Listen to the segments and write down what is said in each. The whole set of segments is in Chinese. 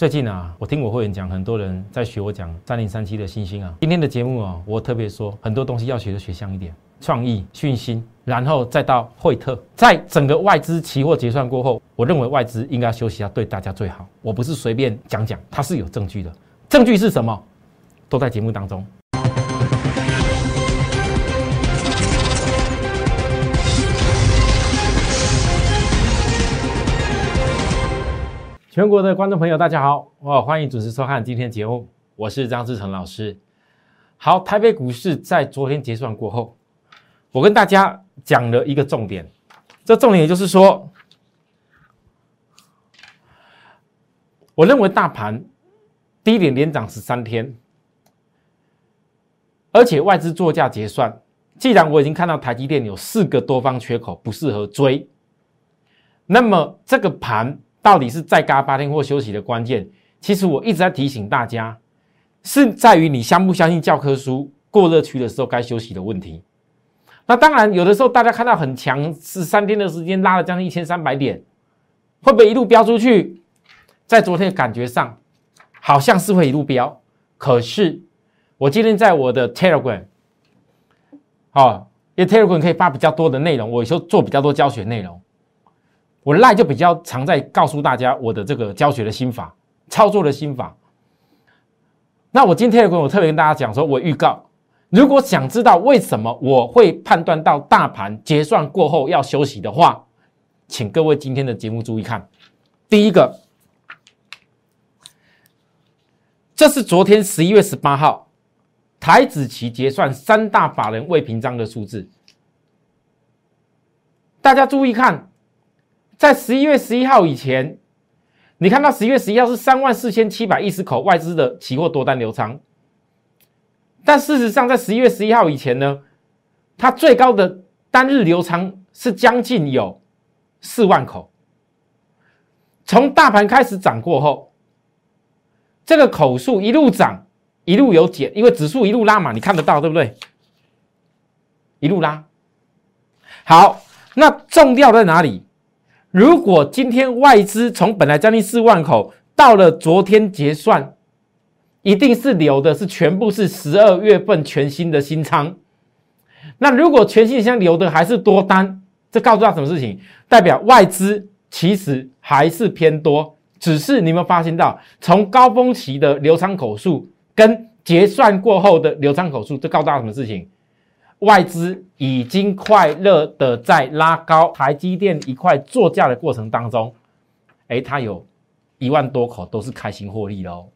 最近啊，我听我会员讲，很多人在学我讲三零三七的星星啊。今天的节目啊，我特别说，很多东西要学的学像一点，创意、讯息，然后再到惠特，在整个外资期货结算过后，我认为外资应该休息一下，对大家最好。我不是随便讲讲，它是有证据的。证据是什么？都在节目当中。全国的观众朋友，大家好，我欢迎准时收看今天节目，我是张志成老师。好，台北股市在昨天结算过后，我跟大家讲了一个重点，这重点也就是说，我认为大盘低点连涨十三天，而且外资作价结算，既然我已经看到台积电有四个多方缺口不适合追，那么这个盘。到底是再嘎八天或休息的关键，其实我一直在提醒大家，是在于你相不相信教科书过热区的时候该休息的问题。那当然，有的时候大家看到很强，是三天的时间拉了将近一千三百点，会不会一路飙出去？在昨天的感觉上，好像是会一路飙。可是我今天在我的 Telegram，哦，因为 Telegram 可以发比较多的内容，我有时候做比较多教学内容。我赖就比较常在告诉大家我的这个教学的心法、操作的心法。那我今天的我特别跟大家讲说，我预告，如果想知道为什么我会判断到大盘结算过后要休息的话，请各位今天的节目注意看。第一个，这是昨天十一月十八号台子期结算三大法人未平仓的数字，大家注意看。在十一月十一号以前，你看到十一月十一号是三万四千七百一十口外资的期货多单流仓，但事实上在十一月十一号以前呢，它最高的单日流仓是将近有四万口。从大盘开始涨过后，这个口数一路涨，一路有减，因为指数一路拉嘛，你看得到对不对？一路拉，好，那重要在哪里？如果今天外资从本来将近四万口，到了昨天结算，一定是留的是全部是十二月份全新的新仓。那如果全新箱留的还是多单，这告诉他什么事情？代表外资其实还是偏多，只是你有没有发现到，从高峰期的流仓口数跟结算过后的流仓口数，这告诉他什么事情？外资已经快乐的在拉高台积电一块作价的过程当中，哎，它有一万多口都是开心获利喽，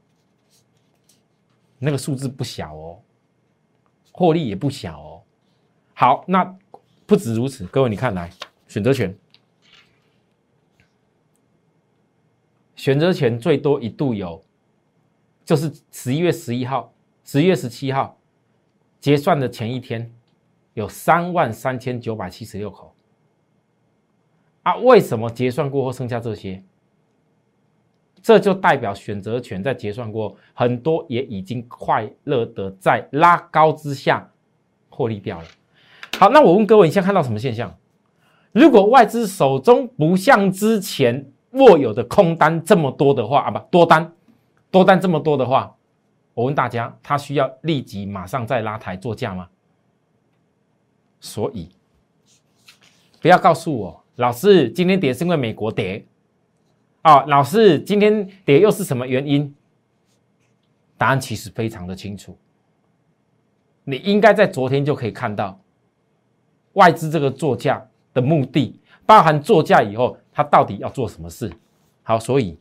那个数字不小哦，获利也不小哦。好，那不止如此，各位你看来选择权，选择权最多一度有，就是十一月十一号、十一月十七号结算的前一天。有三万三千九百七十六口啊！为什么结算过后剩下这些？这就代表选择权在结算过很多也已经快乐的在拉高之下获利掉了。好，那我问各位，你现在看到什么现象？如果外资手中不像之前握有的空单这么多的话啊，不多单多单这么多的话，我问大家，他需要立即马上再拉抬做价吗？所以，不要告诉我，老师今天跌是因为美国跌，啊，老师今天跌又是什么原因？答案其实非常的清楚，你应该在昨天就可以看到，外资这个作价的目的，包含作价以后，它到底要做什么事？好，所以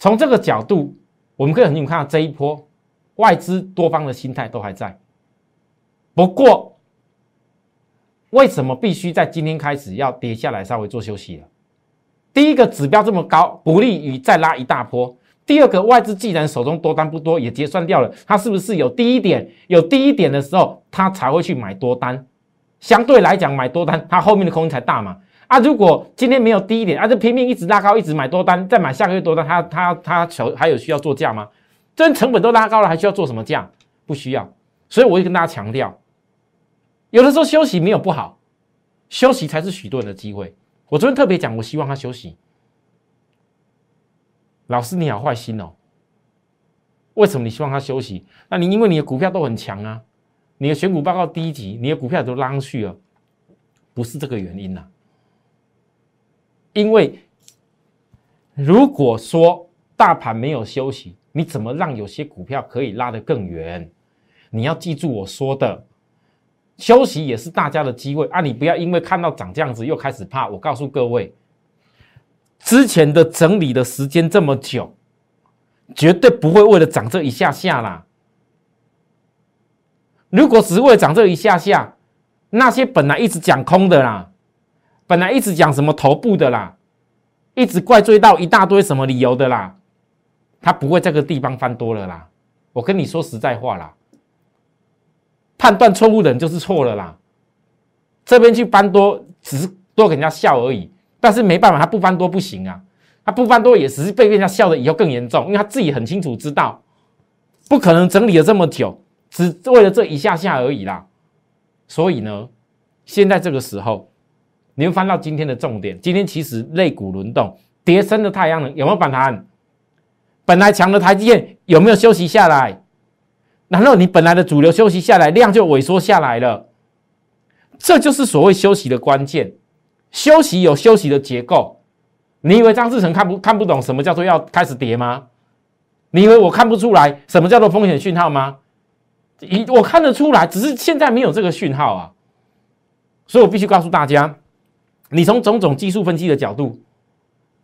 从这个角度，我们可以很清楚看到这一波。外资多方的心态都还在，不过为什么必须在今天开始要跌下来稍微做休息了？第一个指标这么高，不利于再拉一大波；第二个，外资既然手中多单不多，也结算掉了，它是不是有低一点？有低一点的时候，它才会去买多单。相对来讲，买多单，它后面的空间才大嘛。啊，如果今天没有低一点，啊，就拼命一直拉高，一直买多单，再买下个月多单，它它它手还有需要做价吗？这成本都拉高了，还需要做什么价？不需要。所以我会跟大家强调，有的时候休息没有不好，休息才是许多人的机会。我昨天特别讲，我希望他休息，老师你好坏心哦，为什么你希望他休息？那你因为你的股票都很强啊，你的选股报告第一集，你的股票都拉上去了，不是这个原因呐。因为如果说大盘没有休息，你怎么让有些股票可以拉得更远？你要记住我说的，休息也是大家的机会啊！你不要因为看到涨这样子又开始怕。我告诉各位，之前的整理的时间这么久，绝对不会为了涨这一下下啦。如果只是为了涨这一下下，那些本来一直讲空的啦，本来一直讲什么头部的啦，一直怪罪到一大堆什么理由的啦，他不会这个地方翻多了啦。我跟你说实在话啦，判断错误的人就是错了啦。这边去翻多，只是多给人家笑而已，但是没办法，他不翻多不行啊，他不翻多也只是被人家笑的以后更严重，因为他自己很清楚知道，不可能整理了这么久。只为了这一下下而已啦，所以呢，现在这个时候，你会翻到今天的重点。今天其实肋骨轮动，叠升的太阳能有没有反弹？本来强的台积电有没有休息下来？然后你本来的主流休息下来，量就萎缩下来了？这就是所谓休息的关键。休息有休息的结构。你以为张志成看不看不懂什么叫做要开始跌吗？你以为我看不出来什么叫做风险讯号吗？一我看得出来，只是现在没有这个讯号啊，所以我必须告诉大家，你从种种技术分析的角度，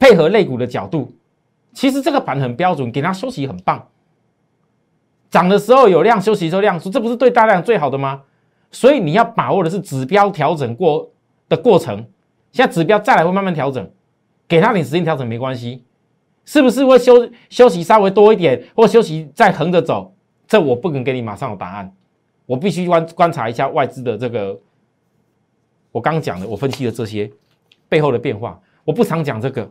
配合类股的角度，其实这个盘很标准，给它休息很棒。涨的时候有量，休息时候量出，这不是对大量最好的吗？所以你要把握的是指标调整过的过程。现在指标再来会慢慢调整，给他点时间调整没关系，是不是会休休息稍微多一点，或休息再横着走？这我不能给你马上有答案，我必须观观察一下外资的这个，我刚讲的，我分析的这些背后的变化，我不常讲这个，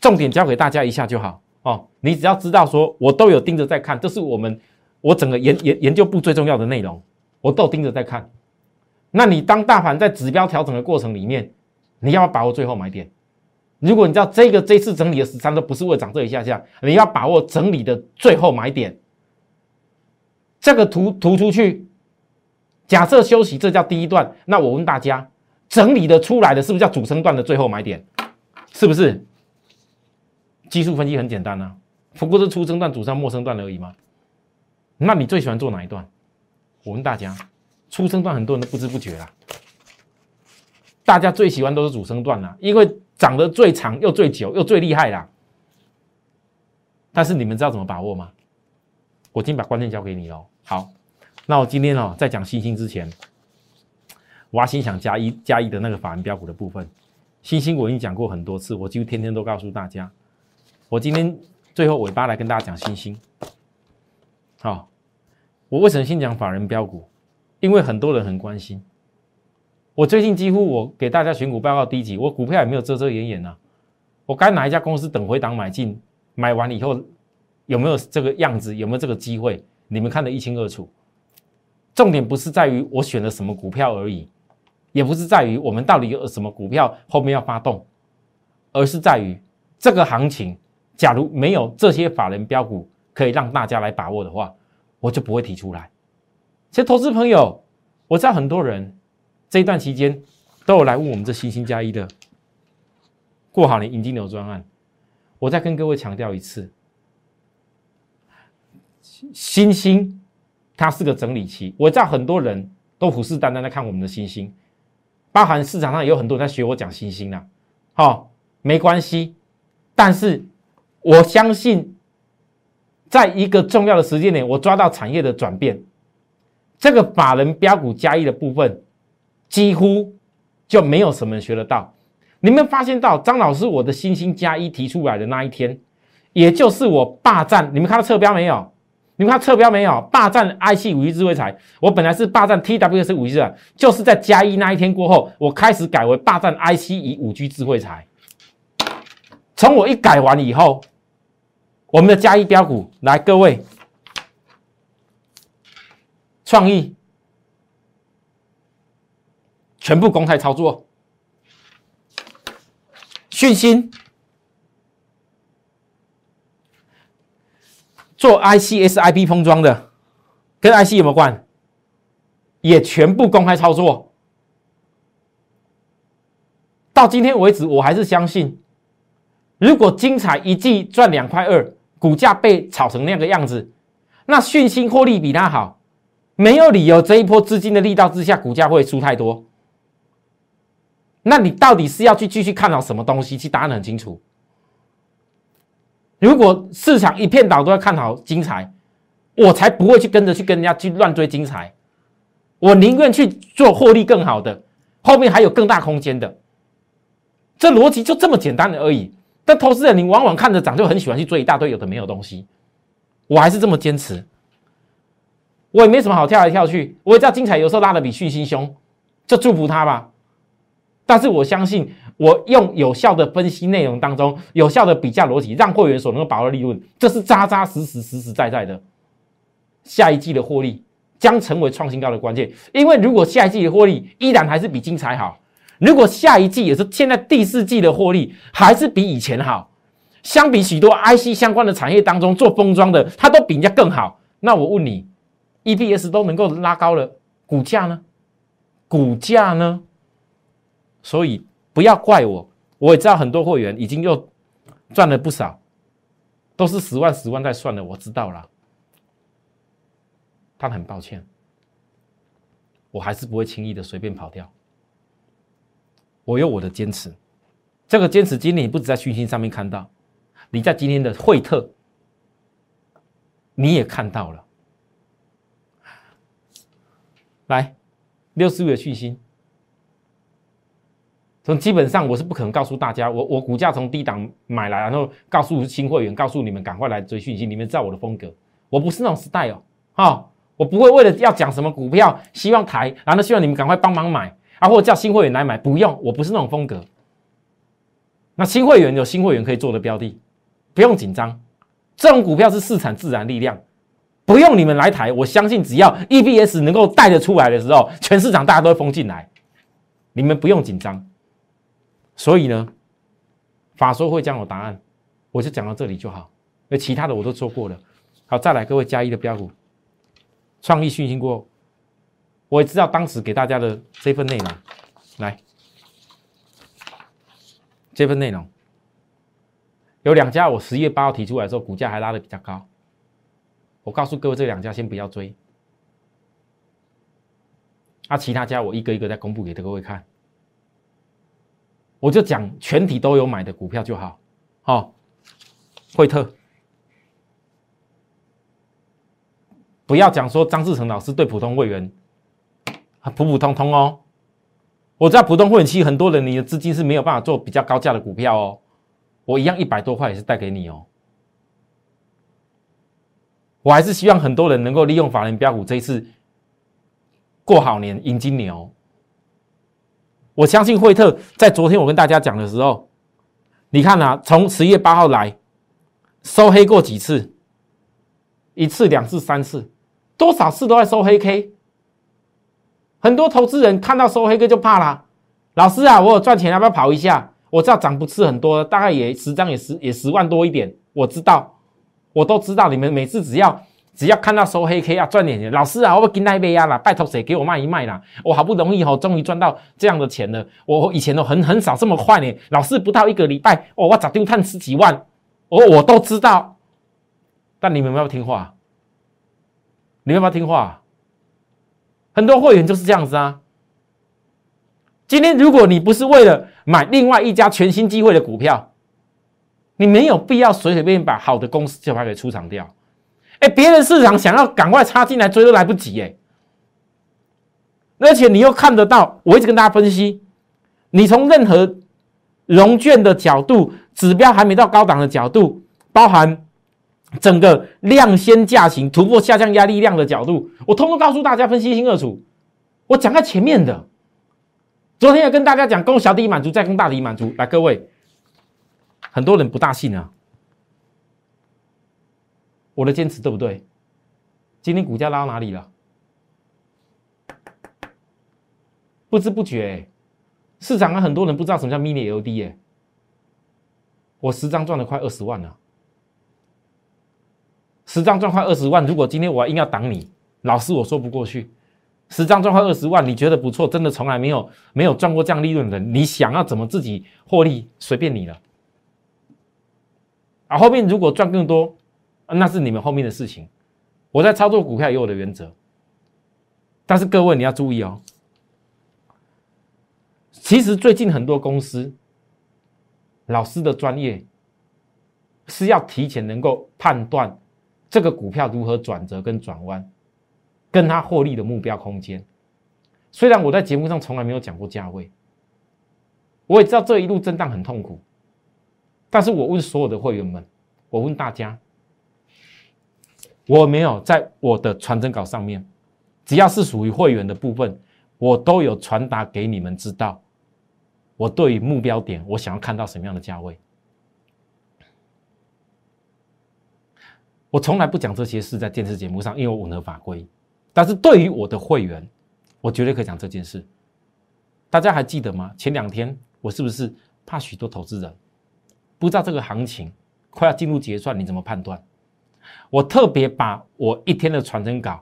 重点教给大家一下就好哦。你只要知道说，我都有盯着在看，这是我们我整个研研研究部最重要的内容，我都盯着在看。那你当大盘在指标调整的过程里面，你要把握最后买点。如果你知道这个这次整理的十三都不是为了涨这一下下，你要把握整理的最后买点。这个图图出去，假设休息，这叫第一段。那我问大家，整理的出来的是不是叫主升段的最后买点？是不是？技术分析很简单啊，不过是初升段、主升、末升段而已嘛。那你最喜欢做哪一段？我问大家，初升段很多人都不知不觉啦。大家最喜欢都是主升段啦，因为长得最长又最久又最厉害啦。但是你们知道怎么把握吗？我今天把关键交给你喽。好，那我今天哦，在讲星星之前，我要先讲加一加一的那个法人标股的部分。星星我已经讲过很多次，我几乎天天都告诉大家。我今天最后尾巴来跟大家讲星星。好，我为什么先讲法人标股？因为很多人很关心。我最近几乎我给大家选股报告第一集，我股票也没有遮遮掩掩呐。我该哪一家公司等回档买进，买完以后有没有这个样子，有没有这个机会？你们看得一清二楚，重点不是在于我选了什么股票而已，也不是在于我们到底有什么股票后面要发动，而是在于这个行情，假如没有这些法人标股可以让大家来把握的话，我就不会提出来。其实投资朋友，我知道很多人这一段期间都有来问我们这星星加一的过好年引金流专案，我再跟各位强调一次。星星，它是个整理期。我知道很多人都虎视眈眈的看我们的星星，包含市场上也有很多人在学我讲星星啊。好，没关系，但是我相信，在一个重要的时间点，我抓到产业的转变，这个法人标股加一的部分，几乎就没有什么人学得到。你们发现到张老师我的星星加一提出来的那一天，也就是我霸占，你们看到侧标没有？你们看侧标没有？霸占 IC 五 G 智慧财，我本来是霸占 TWS 五 G 的，就是在加一那一天过后，我开始改为霸占 IC 以五 G 智慧财。从我一改完以后，我们的加一标股来，各位，创意全部公开操作，讯息做 IC、SIP 封装的，跟 IC 有没有关？也全部公开操作。到今天为止，我还是相信，如果精彩一季赚两块二，股价被炒成那个样子，那讯息获利比它好，没有理由这一波资金的力道之下，股价会输太多。那你到底是要去继续看好什么东西？其实答案很清楚。如果市场一片倒都要看好精彩，我才不会去跟着去跟人家去乱追精彩。我宁愿去做获利更好的，后面还有更大空间的。这逻辑就这么简单的而已。但投资人你往往看着涨就很喜欢去追一大堆有的没有东西。我还是这么坚持。我也没什么好跳来跳去。我也知道精彩有时候拉的比讯息凶，就祝福他吧。但是我相信，我用有效的分析内容当中，有效的比价逻辑，让会员所能够把握利润，这是扎扎实实、实实在在的。下一季的获利将成为创新高的关键，因为如果下一季的获利依然还是比精彩好，如果下一季也是现在第四季的获利还是比以前好，相比许多 IC 相关的产业当中做封装的，它都比人家更好，那我问你，EPS 都能够拉高了，股价呢？股价呢？所以不要怪我，我也知道很多会员已经又赚了不少，都是十万十万在算的，我知道了。他很抱歉，我还是不会轻易的随便跑掉。我有我的坚持，这个坚持今天你不止在讯息上面看到，你在今天的惠特你也看到了。来，六十五的讯息。从基本上我是不可能告诉大家，我我股价从低档买来，然后告诉新会员，告诉你们赶快来追讯息。你们知道我的风格，我不是那种 style 哦，我不会为了要讲什么股票，希望抬，然后希望你们赶快帮忙买啊，或叫新会员来买，不用，我不是那种风格。那新会员有新会员可以做的标的，不用紧张，这种股票是市场自然力量，不用你们来抬，我相信只要 EBS 能够带得出来的时候，全市场大家都会疯进来，你们不用紧张。所以呢，法说会将有答案，我就讲到这里就好。那其他的我都做过了。好，再来各位加一的标股，创意讯息过后，我也知道当时给大家的这份内容，来，这份内容有两家，我十月八号提出来的时候，股价还拉的比较高。我告诉各位，这两家先不要追，啊，其他家我一个一个再公布给各位看。我就讲全体都有买的股票就好，好，惠特，不要讲说张志成老师对普通会员普普通通哦。我在普通会员期，很多人你的资金是没有办法做比较高价的股票哦。我一样一百多块也是带给你哦。我还是希望很多人能够利用法人标股这一次过好年迎金牛。我相信惠特在昨天我跟大家讲的时候，你看啊，从十月八号来收黑过几次，一次、两次、三次，多少次都在收黑 K。很多投资人看到收黑哥就怕啦。老师啊，我有赚钱，要不要跑一下？我知道涨不是很多，大概也十张也十也十万多一点。我知道，我都知道，你们每次只要。只要看到收黑 K 啊，赚点钱，老师啊，我不跟那一杯啊啦，拜托谁给我卖一卖啦？我好不容易哦，终于赚到这样的钱了。我以前都很很少这么快呢，老师不到一个礼拜，哦，我早丢探十几万，我我都知道。但你们要不要听话？你们要不要听话？很多会员就是这样子啊。今天如果你不是为了买另外一家全新机会的股票，你没有必要随随便便把好的公司就把给出场掉。哎，别人市场想要赶快插进来追都来不及哎，而且你又看得到，我一直跟大家分析，你从任何融券的角度、指标还没到高档的角度，包含整个量先价行突破下降压力量的角度，我通通告诉大家分析清楚。我讲在前面的，昨天要跟大家讲供小底满足，再供大底满足，来各位，很多人不大信啊。我的坚持对不对？今天股价拉到哪里了？不知不觉，市场上很多人不知道什么叫 mini LD 耶。我十张赚了快二十万了，十张赚快二十万，如果今天我硬要挡你，老师我说不过去。十张赚快二十万，你觉得不错？真的从来没有没有赚过这样利润的，你想要怎么自己获利，随便你了。啊，后面如果赚更多，那是你们后面的事情。我在操作股票有我的原则，但是各位你要注意哦。其实最近很多公司，老师的专业是要提前能够判断这个股票如何转折跟转弯。跟它获利的目标空间，虽然我在节目上从来没有讲过价位，我也知道这一路震荡很痛苦，但是我问所有的会员们，我问大家，我没有在我的传真稿上面，只要是属于会员的部分，我都有传达给你们知道，我对于目标点，我想要看到什么样的价位，我从来不讲这些事在电视节目上，因为吻合法规。但是对于我的会员，我绝对可以讲这件事。大家还记得吗？前两天我是不是怕许多投资人不知道这个行情快要进入结算，你怎么判断？我特别把我一天的传真稿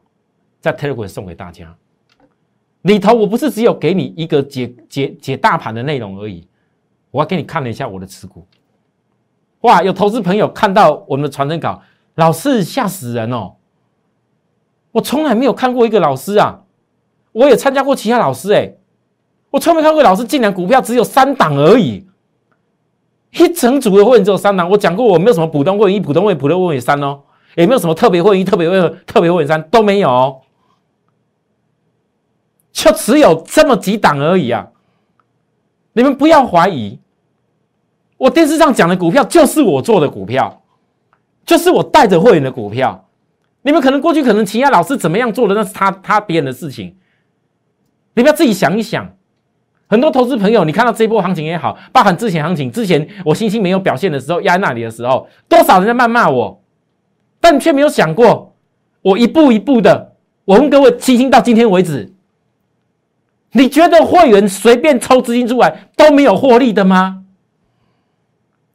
在 Telegram 送给大家，里头我不是只有给你一个解解解大盘的内容而已，我还给你看了一下我的持股。哇，有投资朋友看到我们的传真稿，老师吓死人哦！我从来没有看过一个老师啊，我也参加过其他老师哎，我从没看过老师竟然股票只有三档而已，一整组的会员只有三档。我讲过我没有什么普通会员一、普通会员、普通会员三哦，也没有什么特别会员一、特别会员、特别会员三都没有，就只有这么几档而已啊！你们不要怀疑，我电视上讲的股票就是我做的股票，就是我带着会员的股票。你们可能过去可能其他老师怎么样做的，那是他他别人的事情。你不要自己想一想。很多投资朋友，你看到这波行情也好，包含之前行情之前我星星没有表现的时候，压在那里的时候，多少人在谩骂我，但却没有想过，我一步一步的，我问各位，星星到今天为止，你觉得会员随便抽资金出来都没有获利的吗？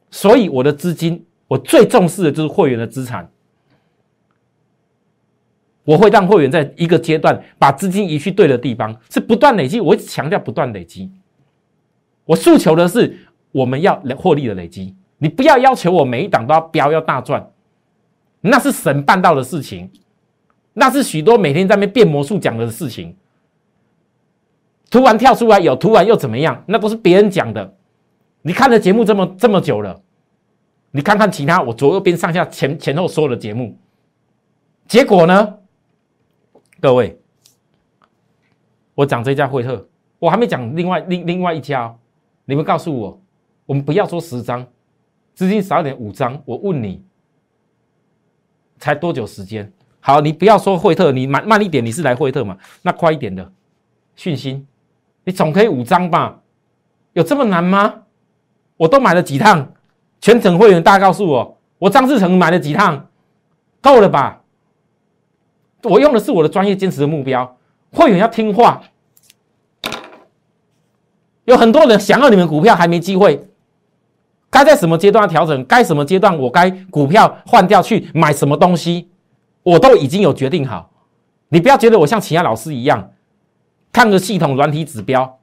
所以我的资金，我最重视的就是会员的资产。我会让会员在一个阶段把资金移去对的地方，是不断累积。我一直强调不断累积。我诉求的是我们要获利的累积。你不要要求我每一档都要标要大赚，那是神办到的事情，那是许多每天在那边变魔术讲的事情。突然跳出来有，突然又怎么样？那都是别人讲的。你看了节目这么这么久了，你看看其他我左右边上下前前后所有的节目，结果呢？各位，我讲这家惠特，我还没讲另外另另外一家。你们告诉我，我们不要说十张，资金少一点五张。我问你，才多久时间？好，你不要说惠特，你慢慢一点，你是来惠特嘛？那快一点的讯息，你总可以五张吧？有这么难吗？我都买了几趟，全程会员大家告诉我，我张志成买了几趟，够了吧？我用的是我的专业坚持的目标，会员要听话。有很多人想要你们股票还没机会，该在什么阶段调整？该什么阶段我该股票换掉去买什么东西？我都已经有决定好。你不要觉得我像其他老师一样，看个系统软体指标，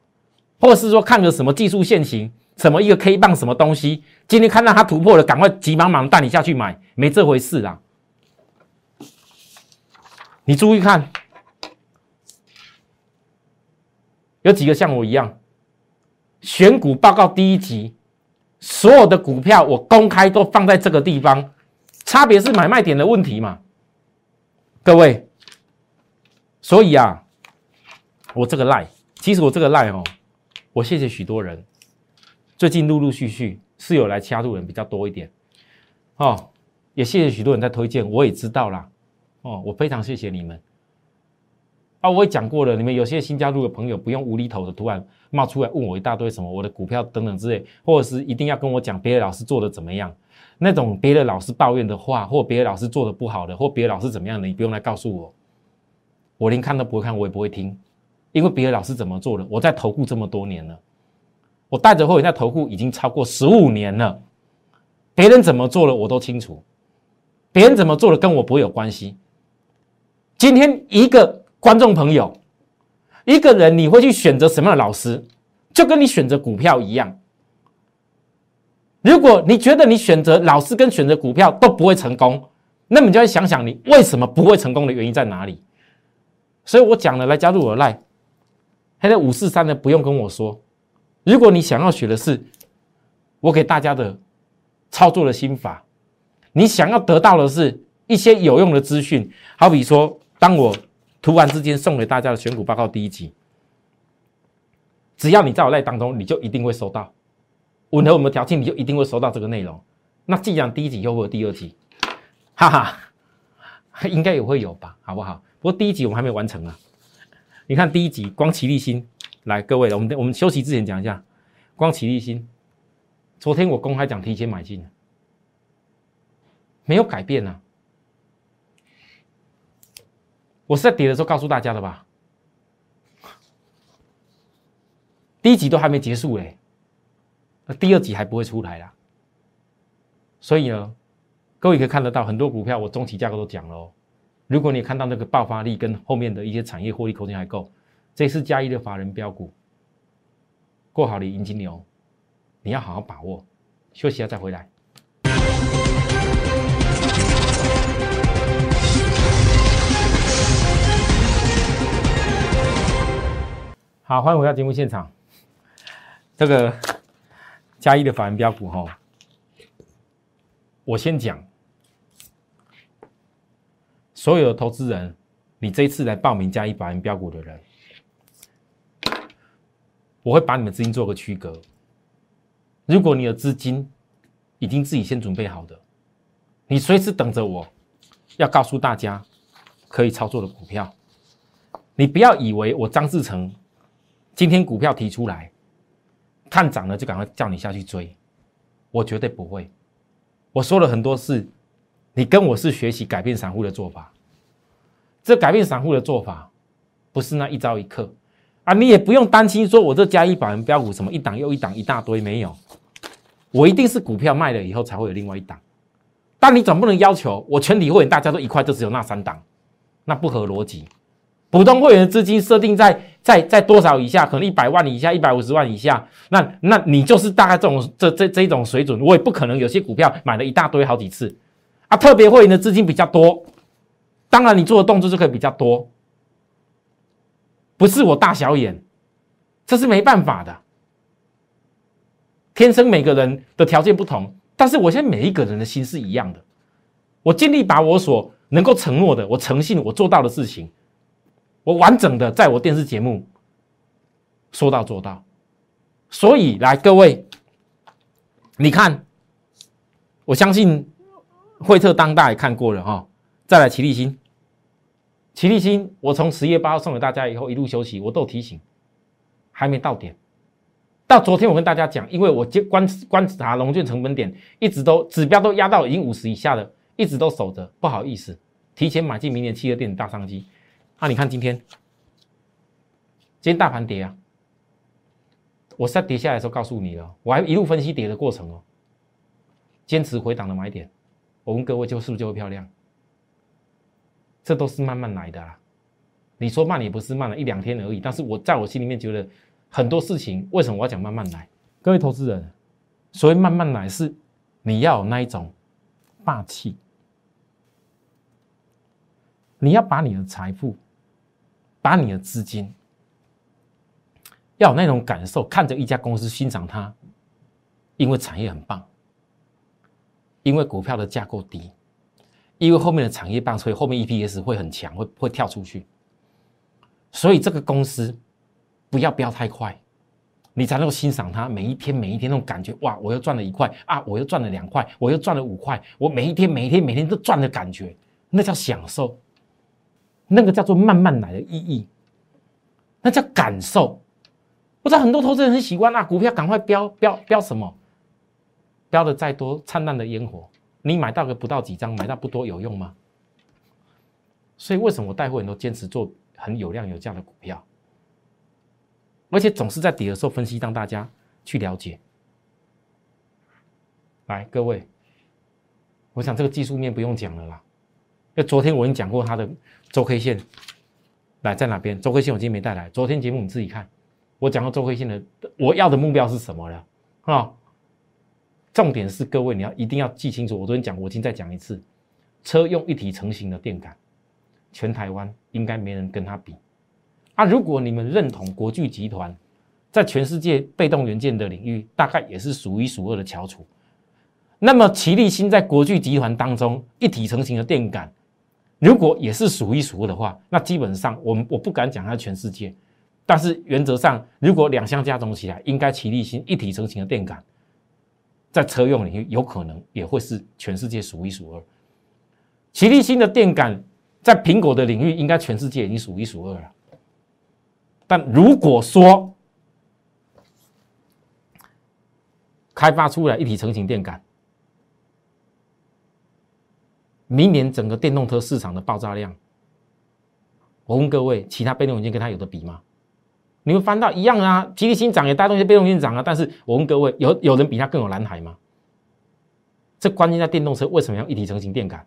或者是说看个什么技术线型，什么一个 K 棒什么东西，今天看到它突破了，赶快急忙忙带你下去买，没这回事啊。你注意看，有几个像我一样选股报告第一集，所有的股票我公开都放在这个地方，差别是买卖点的问题嘛？各位，所以啊，我这个赖，其实我这个赖哦，我谢谢许多人，最近陆陆续续是有来加入人比较多一点，哦，也谢谢许多人在推荐，我也知道啦。哦，我非常谢谢你们。啊，我也讲过了，你们有些新加入的朋友，不用无厘头的突然冒出来问我一大堆什么我的股票等等之类，或者是一定要跟我讲别的老师做的怎么样，那种别的老师抱怨的话，或别的老师做的不好的，或别的老师怎么样的，你不用来告诉我，我连看都不会看，我也不会听，因为别的老师怎么做的，我在投顾这么多年了，我带着会员在投顾已经超过十五年了，别人怎么做了我都清楚。别人怎么做的跟我不会有关系。今天一个观众朋友，一个人你会去选择什么样的老师，就跟你选择股票一样。如果你觉得你选择老师跟选择股票都不会成功，那么你就要想想你为什么不会成功的原因在哪里。所以我讲了，来加入我的赖，现在五四三的不用跟我说。如果你想要学的是我给大家的操作的心法，你想要得到的是一些有用的资讯，好比说，当我突然之间送给大家的选股报告第一集，只要你在我赖当中，你就一定会收到，吻合我们的条件，你就一定会收到这个内容。那既然第一集又会有第二集，哈哈，应该也会有吧，好不好？不过第一集我们还没完成啊。你看第一集光齐立新。来，各位，我们我们休息之前讲一下，光启立新，昨天我公开讲提前买进，没有改变啊。我是在跌的时候告诉大家的吧？第一集都还没结束嘞，那第二集还不会出来啦。所以呢，各位可以看得到很多股票，我中期价格都讲了哦。如果你看到那个爆发力跟后面的一些产业获利空间还够。这是加一的法人标股，过好的银金牛，你要好好把握。休息下再回来。好，欢迎回到节目现场。这个加一的法人标股哈，我先讲，所有的投资人，你这一次来报名加一法人标股的人。我会把你们资金做个区隔。如果你的资金已经自己先准备好的，你随时等着我，要告诉大家可以操作的股票。你不要以为我张志成今天股票提出来，看涨了就赶快叫你下去追，我绝对不会。我说了很多次，你跟我是学习改变散户的做法。这改变散户的做法，不是那一朝一刻。啊，你也不用担心，说我这加一百人标股什么一档又一档一大堆没有，我一定是股票卖了以后才会有另外一档。但你总不能要求我全体会员大家都一块就只有那三档，那不合逻辑。普通会员的资金设定在在在多少以下？可能一百万以下、一百五十万以下，那那你就是大概这种这这这种水准，我也不可能有些股票买了一大堆好几次啊。特别会员的资金比较多，当然你做的动作就可以比较多。不是我大小眼，这是没办法的。天生每个人的条件不同，但是我现在每一个人的心是一样的。我尽力把我所能够承诺的，我诚信我做到的事情，我完整的在我电视节目说到做到。所以来各位，你看，我相信惠特当大也看过了哈，再来齐立新。齐立新，我从十月八号送给大家以后一路休息，我都提醒，还没到点。到昨天我跟大家讲，因为我接观观察龙卷成本点，一直都指标都压到已经五十以下了，一直都守着，不好意思，提前买进明年汽车电子大商机。那你看今天，今天大盘跌啊，我在跌下来的时候告诉你了，我还一路分析跌的过程哦，坚持回档的买点，我问各位就是不是就会漂亮？这都是慢慢来的啦！你说慢也不是慢了一两天而已，但是我在我心里面觉得很多事情，为什么我要讲慢慢来？各位投资人，所谓慢慢来是你要有那一种霸气，你要把你的财富、把你的资金，要有那种感受，看着一家公司欣赏它，因为产业很棒，因为股票的价够低。因为后面的产业棒，所以后面 EPS 会很强，会会跳出去。所以这个公司不要飙太快，你才能够欣赏它每一天每一天那种感觉。哇，我又赚了一块啊，我又赚了两块，我又赚了五块，我每一天每一天每天都赚的感觉，那叫享受，那个叫做慢慢来的意义，那叫感受。我知道很多投资人很喜欢啊，股票赶快飙飙飙什么，飙的再多灿烂的烟火。你买到个不到几张，买到不多有用吗？所以为什么我带货人都坚持做很有量有价的股票，而且总是在底的时候分析，让大家去了解。来，各位，我想这个技术面不用讲了啦。因为昨天我已经讲过它的周 K 线，来在哪边？周 K 线我今天没带来，昨天节目你自己看。我讲过周 K 线的，我要的目标是什么了？啊，重点是各位你要一定要记清楚。我昨天讲，我今天再讲一次，车用一体成型的电感，全台湾应该没人跟他比。啊，如果你们认同国巨集团在全世界被动元件的领域，大概也是数一数二的翘楚。那么，齐力新在国巨集团当中一体成型的电感，如果也是数一数二的话，那基本上我们我不敢讲它全世界，但是原则上，如果两项加总起来，应该齐力新一体成型的电感，在车用领域有可能也会是全世界数一数二。奇力新的电感在苹果的领域，应该全世界已经数一数二了。但如果说开发出来一体成型电感，明年整个电动车市场的爆炸量，我问各位，其他被动元件跟它有的比吗？你们翻到一样啊，吉利新涨也带动一些被动性涨啊，但是我问各位，有有人比它更有蓝海吗？这关键在电动车为什么要一体成型电感？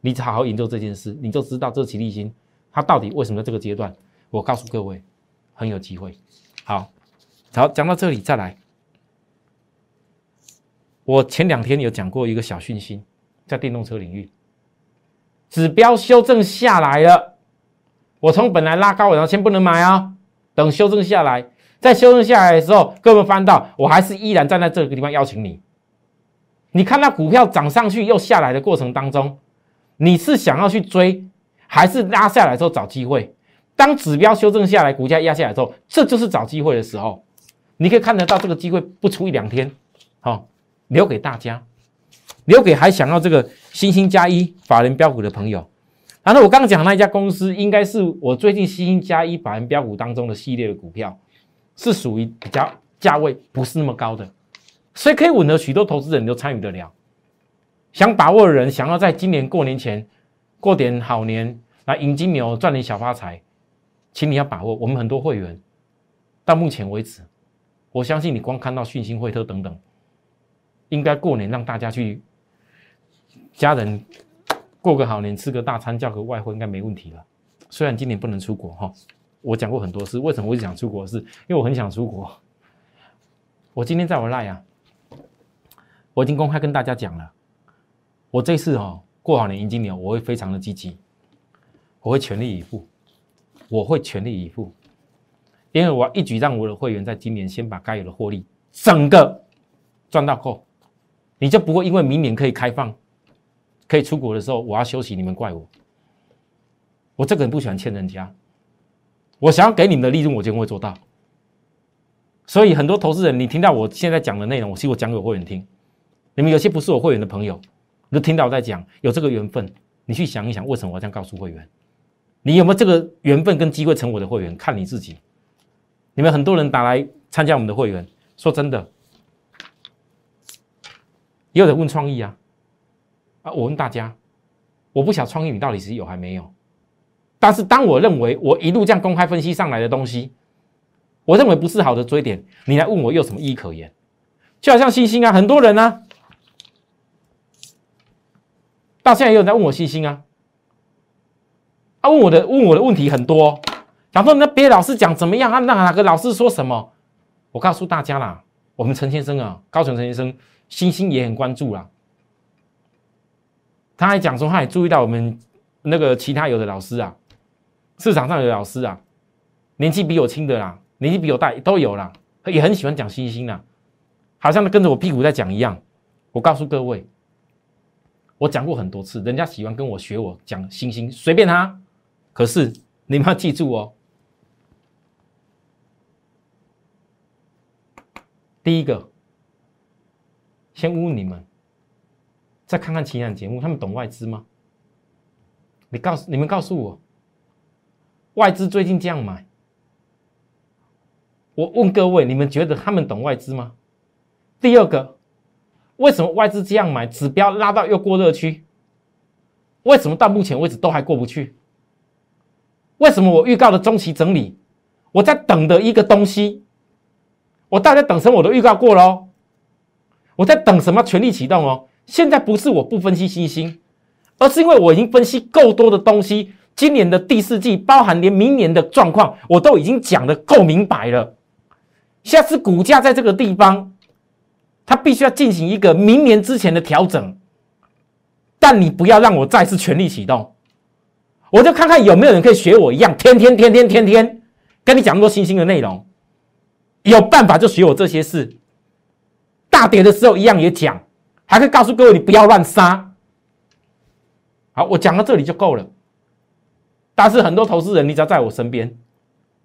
你好好研究这件事，你就知道这吉利新它到底为什么在这个阶段？我告诉各位。很有机会，好，好讲到这里再来。我前两天有讲过一个小讯息，在电动车领域，指标修正下来了。我从本来拉高，然后先不能买啊，等修正下来，在修正下来的时候，各位翻到，我还是依然站在这个地方邀请你。你看到股票涨上去又下来的过程当中，你是想要去追，还是拉下来之后找机会？当指标修正下来，股价压下来之后，这就是找机会的时候。你可以看得到这个机会不出一两天，好留给大家，留给还想要这个星星加一法人标股的朋友。然后我刚刚讲那一家公司，应该是我最近新加一法人标股当中的系列的股票，是属于比较价位不是那么高的，所以可以吻合许多投资人都参与得了。想把握的人，想要在今年过年前过点好年，来迎金牛赚点小发财。请你要把握，我们很多会员到目前为止，我相信你光看到讯息惠特等等，应该过年让大家去家人过个好年，吃个大餐，叫个外汇应该没问题了。虽然今年不能出国哈，我讲过很多次，为什么会想出国？是因为我很想出国。我今天在我赖啊，我已经公开跟大家讲了，我这次哈过好年迎金年，我会非常的积极，我会全力以赴。我会全力以赴，因为我一举让我的会员在今年先把该有的获利整个赚到够，你就不会因为明年可以开放、可以出国的时候我要休息，你们怪我。我这个人不喜欢欠人家，我想要给你们的利润，我就会做到。所以很多投资人，你听到我现在讲的内容，我其实我讲给我会员听。你们有些不是我会员的朋友，你就听到我在讲，有这个缘分，你去想一想，为什么我这样告诉会员？你有没有这个缘分跟机会成我的会员？看你自己。你们很多人打来参加我们的会员，说真的，也有人问创意啊，啊，我问大家，我不晓创意你到底是有还没有？但是当我认为我一路这样公开分析上来的东西，我认为不是好的追点，你来问我有什么意义可言？就好像星星啊，很多人呢，到现在也有人在问我星星啊。啊问我的问我的问题很多，然后那别老师讲怎么样？啊那哪个老师说什么？我告诉大家啦，我们陈先生啊，高雄陈先生，星星也很关注啦。他还讲说，他也注意到我们那个其他有的老师啊，市场上有的老师啊，年纪比我轻的啦，年纪比我大都有啦，也很喜欢讲星星啦，好像他跟着我屁股在讲一样。我告诉各位，我讲过很多次，人家喜欢跟我学我讲星星，随便他。可是你们要记住哦，第一个，先问问你们，再看看其他节目，他们懂外资吗？你告诉你们告诉我，外资最近这样买，我问各位，你们觉得他们懂外资吗？第二个，为什么外资这样买，指标拉到又过热区，为什么到目前为止都还过不去？为什么我预告的中期整理，我在等的一个东西，我大家等什么我都预告过喽。我在等什么全力启动哦？现在不是我不分析星星，而是因为我已经分析够多的东西。今年的第四季，包含连明年的状况，我都已经讲的够明白了。下次股价在这个地方，它必须要进行一个明年之前的调整。但你不要让我再次全力启动，我就看看有没有人可以学我一样，天天天天天天跟你讲那么多新兴的内容。有办法就学我这些事。大跌的时候一样也讲，还可以告诉各位你不要乱杀。好，我讲到这里就够了。但是很多投资人，你只要在我身边，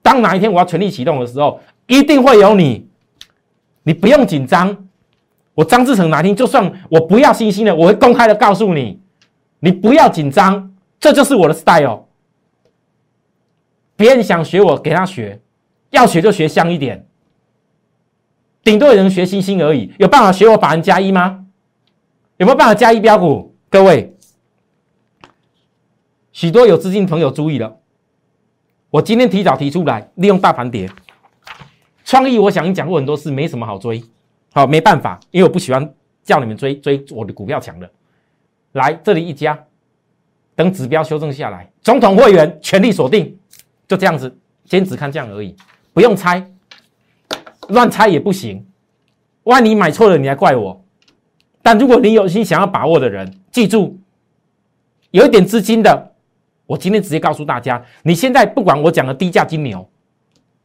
当哪一天我要全力启动的时候，一定会有你。你不用紧张。我张志成哪天就算我不要星星了，我会公开的告诉你，你不要紧张，这就是我的 style。别人想学我，给他学，要学就学香一点。顶多有人学星星而已，有办法学我法人加一吗？有没有办法加一标股？各位。许多有资金朋友注意了，我今天提早提出来，利用大盘跌，创意我想讲过很多次，没什么好追，好没办法，因为我不喜欢叫你们追追我的股票强的，来这里一家，等指标修正下来，总统会员全力锁定，就这样子，先只看这样而已，不用猜，乱猜也不行，万一买错了，你还怪我，但如果你有心想要把握的人，记住，有一点资金的。我今天直接告诉大家，你现在不管我讲的低价金牛，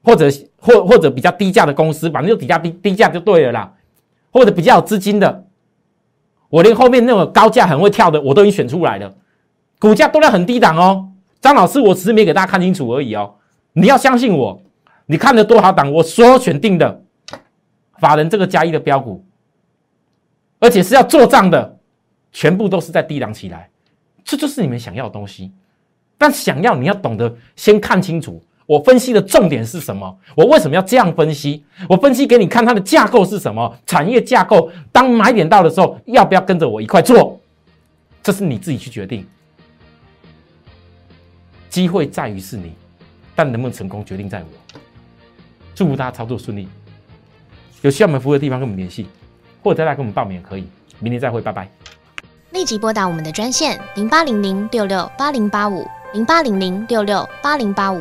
或者或或者比较低价的公司，反正就低价低低价就对了啦。或者比较有资金的，我连后面那种高价很会跳的，我都已经选出来了，股价都在很低档哦。张老师，我只是没给大家看清楚而已哦。你要相信我，你看了多少档，我所选定的法人这个加一的标股，而且是要做账的，全部都是在低档起来，这就是你们想要的东西。但想要你要懂得先看清楚，我分析的重点是什么？我为什么要这样分析？我分析给你看它的架构是什么？产业架构，当买点到的时候，要不要跟着我一块做？这是你自己去决定。机会在于是你，但能不能成功，决定在我。祝福大家操作顺利。有需要我们服务的地方，跟我们联系，或者再来跟我们报名也可以。明天再会，拜拜。立即拨打我们的专线零八零零六六八零八五。零八零零六六八零八五